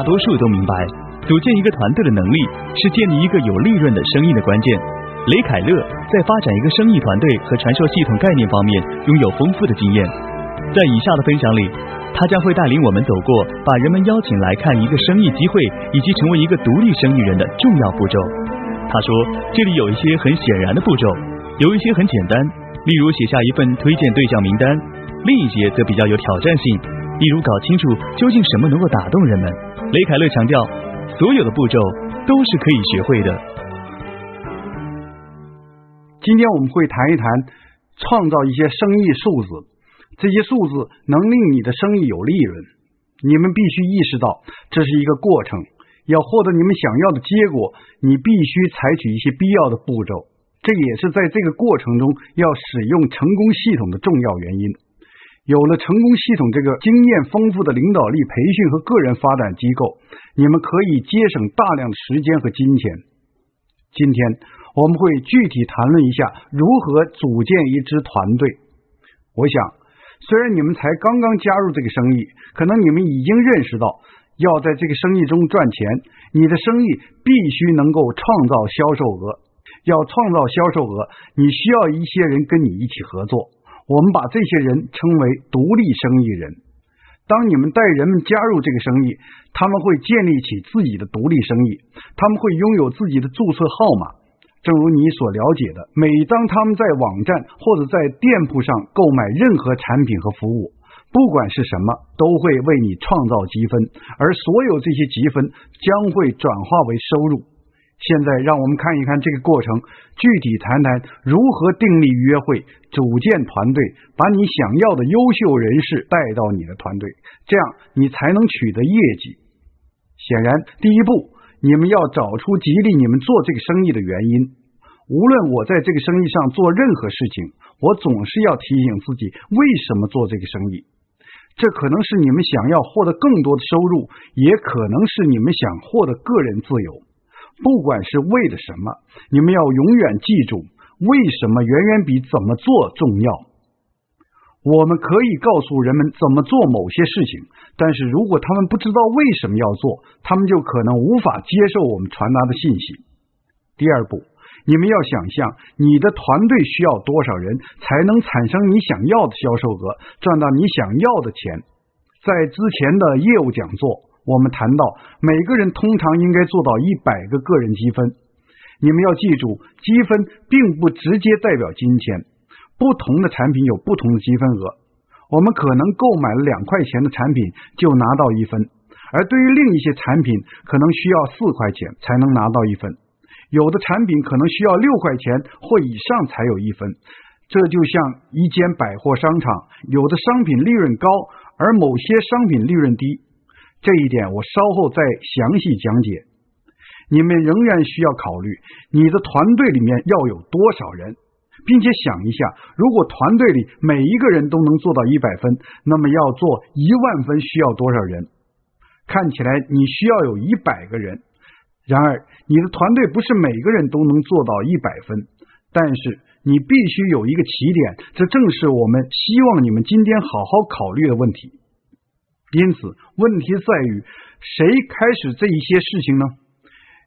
大多数都明白，组建一个团队的能力是建立一个有利润的生意的关键。雷凯勒在发展一个生意团队和传授系统概念方面拥有丰富的经验。在以下的分享里，他将会带领我们走过把人们邀请来看一个生意机会以及成为一个独立生意人的重要步骤。他说，这里有一些很显然的步骤，有一些很简单，例如写下一份推荐对象名单；另一些则比较有挑战性。例如，搞清楚究竟什么能够打动人们。雷凯勒强调，所有的步骤都是可以学会的。今天我们会谈一谈创造一些生意数字，这些数字能令你的生意有利润。你们必须意识到，这是一个过程。要获得你们想要的结果，你必须采取一些必要的步骤。这也是在这个过程中要使用成功系统的重要原因。有了成功系统这个经验丰富的领导力培训和个人发展机构，你们可以节省大量的时间和金钱。今天我们会具体谈论一下如何组建一支团队。我想，虽然你们才刚刚加入这个生意，可能你们已经认识到，要在这个生意中赚钱，你的生意必须能够创造销售额。要创造销售额，你需要一些人跟你一起合作。我们把这些人称为独立生意人。当你们带人们加入这个生意，他们会建立起自己的独立生意，他们会拥有自己的注册号码。正如你所了解的，每当他们在网站或者在店铺上购买任何产品和服务，不管是什么，都会为你创造积分，而所有这些积分将会转化为收入。现在让我们看一看这个过程，具体谈谈如何订立约会、组建团队，把你想要的优秀人士带到你的团队，这样你才能取得业绩。显然，第一步，你们要找出激励你们做这个生意的原因。无论我在这个生意上做任何事情，我总是要提醒自己为什么做这个生意。这可能是你们想要获得更多的收入，也可能是你们想获得个人自由。不管是为了什么，你们要永远记住，为什么远远比怎么做重要。我们可以告诉人们怎么做某些事情，但是如果他们不知道为什么要做，他们就可能无法接受我们传达的信息。第二步，你们要想象你的团队需要多少人才能产生你想要的销售额，赚到你想要的钱。在之前的业务讲座。我们谈到，每个人通常应该做到一百个个人积分。你们要记住，积分并不直接代表金钱。不同的产品有不同的积分额。我们可能购买了两块钱的产品就拿到一分，而对于另一些产品，可能需要四块钱才能拿到一分。有的产品可能需要六块钱或以上才有一分。这就像一间百货商场，有的商品利润高，而某些商品利润低。这一点我稍后再详细讲解。你们仍然需要考虑，你的团队里面要有多少人，并且想一下，如果团队里每一个人都能做到一百分，那么要做一万分需要多少人？看起来你需要有一百个人。然而，你的团队不是每个人都能做到一百分，但是你必须有一个起点。这正是我们希望你们今天好好考虑的问题。因此，问题在于谁开始这一些事情呢？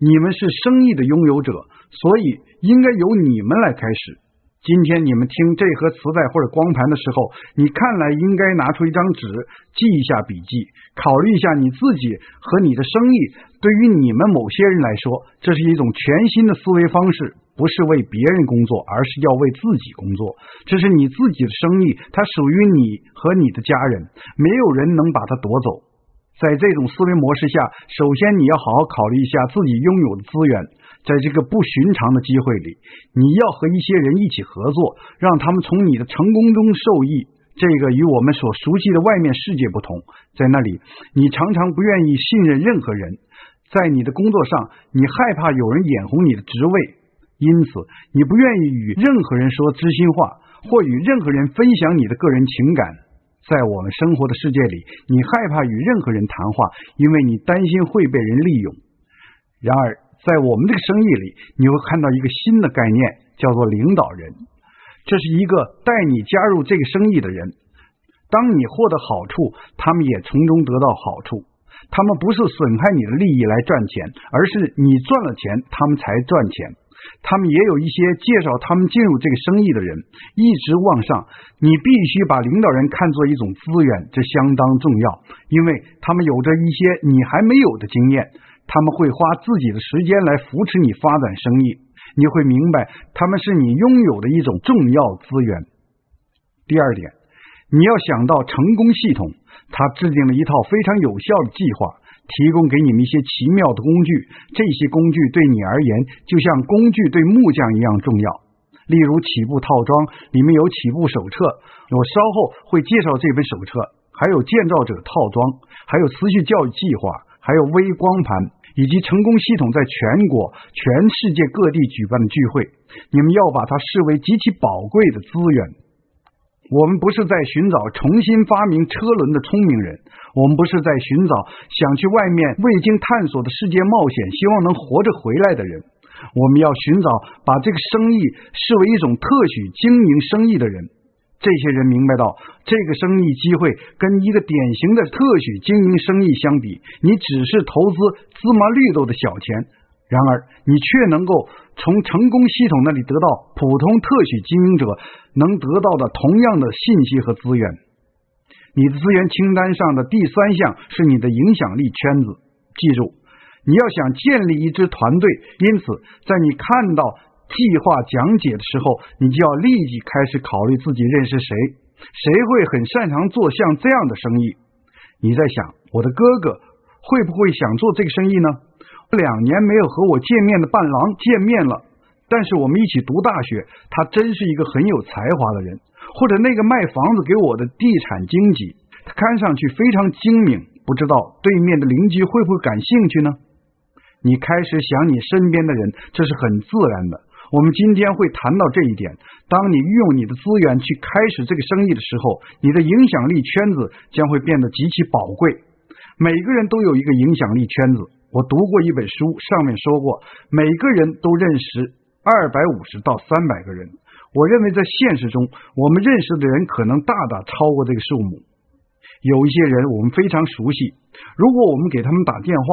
你们是生意的拥有者，所以应该由你们来开始。今天你们听这盒磁带或者光盘的时候，你看来应该拿出一张纸，记一下笔记，考虑一下你自己和你的生意。对于你们某些人来说，这是一种全新的思维方式。不是为别人工作，而是要为自己工作。这是你自己的生意，它属于你和你的家人，没有人能把它夺走。在这种思维模式下，首先你要好好考虑一下自己拥有的资源。在这个不寻常的机会里，你要和一些人一起合作，让他们从你的成功中受益。这个与我们所熟悉的外面世界不同，在那里，你常常不愿意信任任何人。在你的工作上，你害怕有人眼红你的职位。因此，你不愿意与任何人说知心话，或与任何人分享你的个人情感。在我们生活的世界里，你害怕与任何人谈话，因为你担心会被人利用。然而，在我们这个生意里，你会看到一个新的概念，叫做领导人。这是一个带你加入这个生意的人。当你获得好处，他们也从中得到好处。他们不是损害你的利益来赚钱，而是你赚了钱，他们才赚钱。他们也有一些介绍他们进入这个生意的人，一直往上。你必须把领导人看作一种资源，这相当重要，因为他们有着一些你还没有的经验，他们会花自己的时间来扶持你发展生意。你会明白，他们是你拥有的一种重要资源。第二点，你要想到成功系统，他制定了一套非常有效的计划。提供给你们一些奇妙的工具，这些工具对你而言就像工具对木匠一样重要。例如，起步套装里面有起步手册，我稍后会介绍这本手册；还有建造者套装，还有持续教育计划，还有微光盘，以及成功系统在全国、全世界各地举办的聚会。你们要把它视为极其宝贵的资源。我们不是在寻找重新发明车轮的聪明人，我们不是在寻找想去外面未经探索的世界冒险、希望能活着回来的人。我们要寻找把这个生意视为一种特许经营生意的人。这些人明白到，这个生意机会跟一个典型的特许经营生意相比，你只是投资芝麻绿豆的小钱。然而，你却能够从成功系统那里得到普通特许经营者能得到的同样的信息和资源。你的资源清单上的第三项是你的影响力圈子。记住，你要想建立一支团队，因此在你看到计划讲解的时候，你就要立即开始考虑自己认识谁，谁会很擅长做像这样的生意。你在想，我的哥哥会不会想做这个生意呢？两年没有和我见面的伴郎见面了，但是我们一起读大学，他真是一个很有才华的人。或者那个卖房子给我的地产经纪，他看上去非常精明，不知道对面的邻居会不会感兴趣呢？你开始想你身边的人，这是很自然的。我们今天会谈到这一点。当你运用你的资源去开始这个生意的时候，你的影响力圈子将会变得极其宝贵。每个人都有一个影响力圈子。我读过一本书，上面说过，每个人都认识二百五十到三百个人。我认为在现实中，我们认识的人可能大大超过这个数目。有一些人我们非常熟悉，如果我们给他们打电话，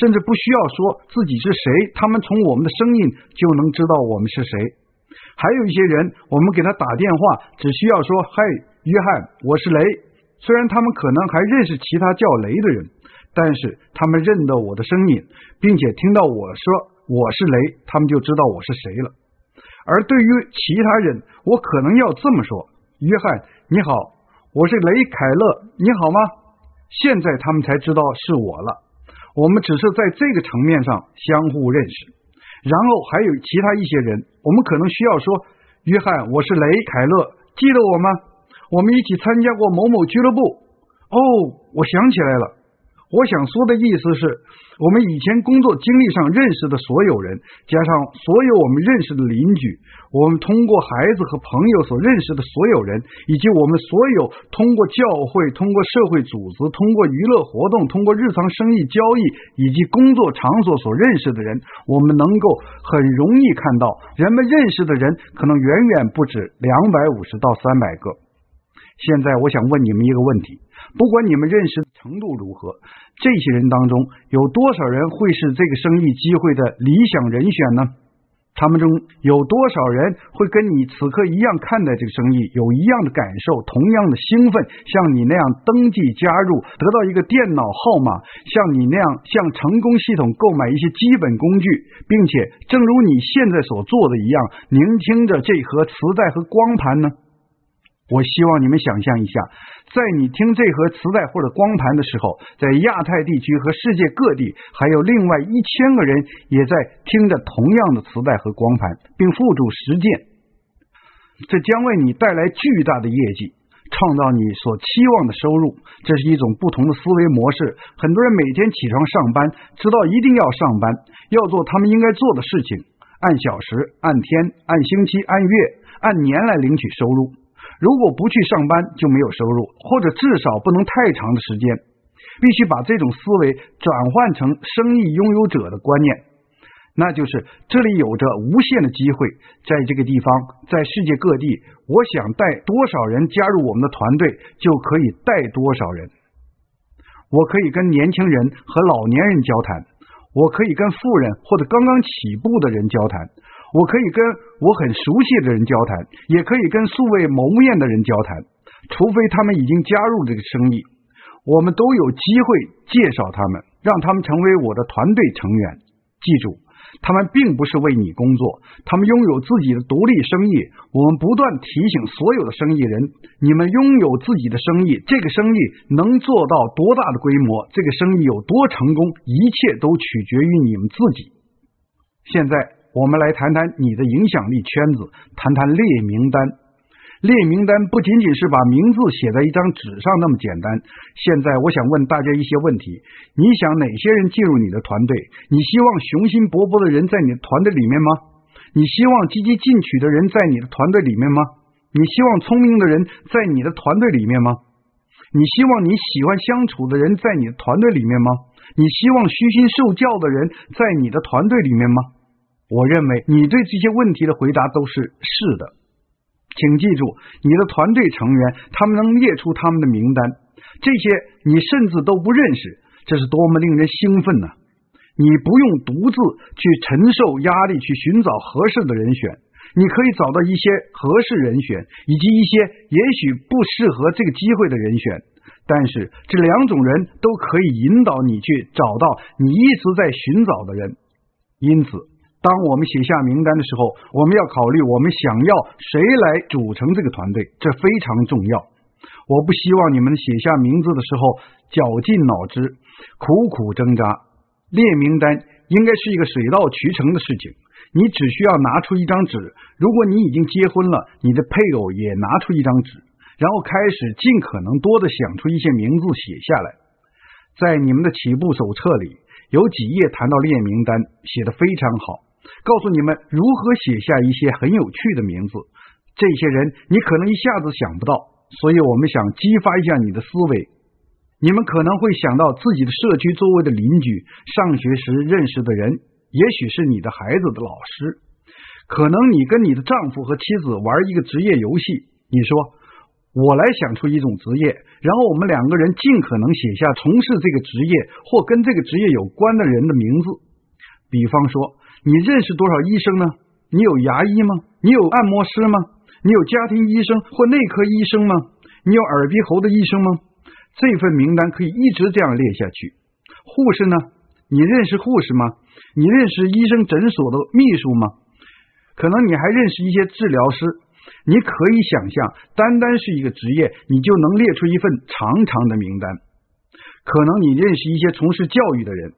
甚至不需要说自己是谁，他们从我们的声音就能知道我们是谁。还有一些人，我们给他打电话，只需要说：“嗨，约翰，我是雷。”虽然他们可能还认识其他叫雷的人。但是他们认得我的声音，并且听到我说我是雷，他们就知道我是谁了。而对于其他人，我可能要这么说：“约翰，你好，我是雷凯勒，你好吗？”现在他们才知道是我了。我们只是在这个层面上相互认识。然后还有其他一些人，我们可能需要说：“约翰，我是雷凯勒，记得我吗？我们一起参加过某某俱乐部。”哦，我想起来了。我想说的意思是，我们以前工作经历上认识的所有人，加上所有我们认识的邻居，我们通过孩子和朋友所认识的所有人，以及我们所有通过教会、通过社会组织、通过娱乐活动、通过日常生意交易以及工作场所所认识的人，我们能够很容易看到，人们认识的人可能远远不止两百五十到三百个。现在，我想问你们一个问题：不管你们认识程度如何。这些人当中有多少人会是这个生意机会的理想人选呢？他们中有多少人会跟你此刻一样看待这个生意，有一样的感受，同样的兴奋，像你那样登记加入，得到一个电脑号码，像你那样向成功系统购买一些基本工具，并且正如你现在所做的一样，聆听着这盒磁带和光盘呢？我希望你们想象一下。在你听这盒磁带或者光盘的时候，在亚太地区和世界各地，还有另外一千个人也在听着同样的磁带和光盘，并付诸实践。这将为你带来巨大的业绩，创造你所期望的收入。这是一种不同的思维模式。很多人每天起床上班，知道一定要上班，要做他们应该做的事情，按小时、按天、按星期、按月、按年来领取收入。如果不去上班就没有收入，或者至少不能太长的时间。必须把这种思维转换成生意拥有者的观念，那就是这里有着无限的机会，在这个地方，在世界各地，我想带多少人加入我们的团队，就可以带多少人。我可以跟年轻人和老年人交谈，我可以跟富人或者刚刚起步的人交谈，我可以跟我很熟悉的人交谈，也可以跟素未谋面的人交谈，除非他们已经加入这个生意，我们都有机会介绍他们，让他们成为我的团队成员。记住。他们并不是为你工作，他们拥有自己的独立生意。我们不断提醒所有的生意人：你们拥有自己的生意，这个生意能做到多大的规模，这个生意有多成功，一切都取决于你们自己。现在，我们来谈谈你的影响力圈子，谈谈列名单。列名单不仅仅是把名字写在一张纸上那么简单。现在我想问大家一些问题：你想哪些人进入你的团队？你希望雄心勃勃的人在你的团队里面吗？你希望积极进取的人在你的团队里面吗？你希望聪明的人在你的团队里面吗？你希望你喜欢相处的人在你的团队里面吗？你希望虚心受教的人在你的团队里面吗？我认为你对这些问题的回答都是是的。请记住，你的团队成员，他们能列出他们的名单，这些你甚至都不认识，这是多么令人兴奋呢！你不用独自去承受压力去寻找合适的人选，你可以找到一些合适人选，以及一些也许不适合这个机会的人选，但是这两种人都可以引导你去找到你一直在寻找的人，因此。当我们写下名单的时候，我们要考虑我们想要谁来组成这个团队，这非常重要。我不希望你们写下名字的时候绞尽脑汁、苦苦挣扎。列名单应该是一个水到渠成的事情，你只需要拿出一张纸。如果你已经结婚了，你的配偶也拿出一张纸，然后开始尽可能多的想出一些名字写下来。在你们的起步手册里有几页谈到列名单，写的非常好。告诉你们如何写下一些很有趣的名字，这些人你可能一下子想不到，所以我们想激发一下你的思维。你们可能会想到自己的社区周围的邻居、上学时认识的人，也许是你的孩子的老师。可能你跟你的丈夫和妻子玩一个职业游戏，你说我来想出一种职业，然后我们两个人尽可能写下从事这个职业或跟这个职业有关的人的名字，比方说。你认识多少医生呢？你有牙医吗？你有按摩师吗？你有家庭医生或内科医生吗？你有耳鼻喉的医生吗？这份名单可以一直这样列下去。护士呢？你认识护士吗？你认识医生诊所的秘书吗？可能你还认识一些治疗师。你可以想象，单单是一个职业，你就能列出一份长长的名单。可能你认识一些从事教育的人。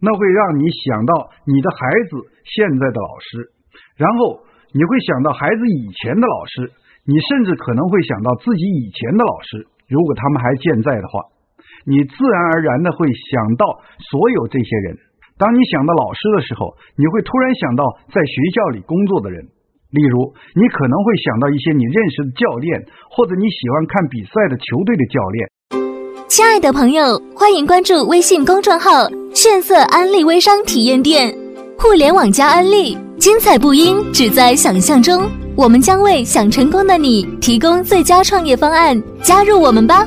那会让你想到你的孩子现在的老师，然后你会想到孩子以前的老师，你甚至可能会想到自己以前的老师，如果他们还健在的话，你自然而然的会想到所有这些人。当你想到老师的时候，你会突然想到在学校里工作的人，例如你可能会想到一些你认识的教练，或者你喜欢看比赛的球队的教练。亲爱的朋友，欢迎关注微信公众号“炫色安利微商体验店”，互联网加安利，精彩不应只在想象中。我们将为想成功的你提供最佳创业方案，加入我们吧！